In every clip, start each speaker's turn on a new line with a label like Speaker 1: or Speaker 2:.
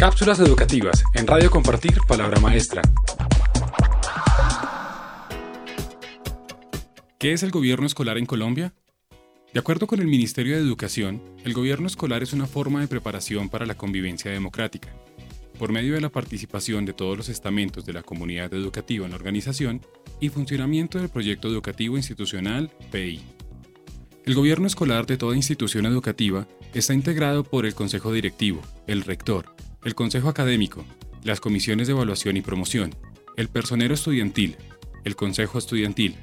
Speaker 1: Cápsulas educativas en Radio Compartir Palabra Maestra. ¿Qué es el gobierno escolar en Colombia? De acuerdo con el Ministerio de Educación, el gobierno escolar es una forma de preparación para la convivencia democrática. Por medio de la participación de todos los estamentos de la comunidad educativa en la organización y funcionamiento del proyecto educativo institucional PI. El gobierno escolar de toda institución educativa está integrado por el Consejo Directivo, el Rector, el Consejo Académico, las comisiones de evaluación y promoción, el personero estudiantil, el Consejo Estudiantil,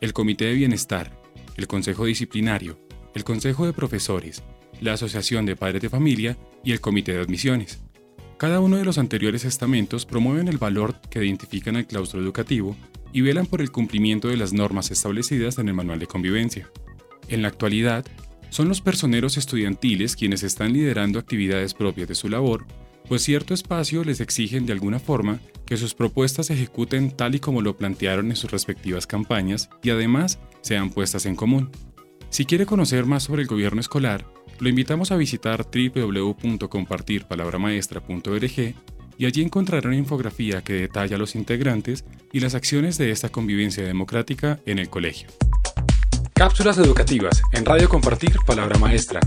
Speaker 1: el Comité de Bienestar, el Consejo Disciplinario, el Consejo de Profesores, la Asociación de Padres de Familia y el Comité de Admisiones. Cada uno de los anteriores estamentos promueven el valor que identifican al claustro educativo y velan por el cumplimiento de las normas establecidas en el Manual de Convivencia. En la actualidad, son los personeros estudiantiles quienes están liderando actividades propias de su labor pues cierto espacio les exigen de alguna forma que sus propuestas se ejecuten tal y como lo plantearon en sus respectivas campañas y además sean puestas en común. Si quiere conocer más sobre el gobierno escolar, lo invitamos a visitar www.compartirpalabramaestra.org y allí encontrará una infografía que detalla a los integrantes y las acciones de esta convivencia democrática en el colegio. Cápsulas educativas en Radio Compartir Palabra Maestra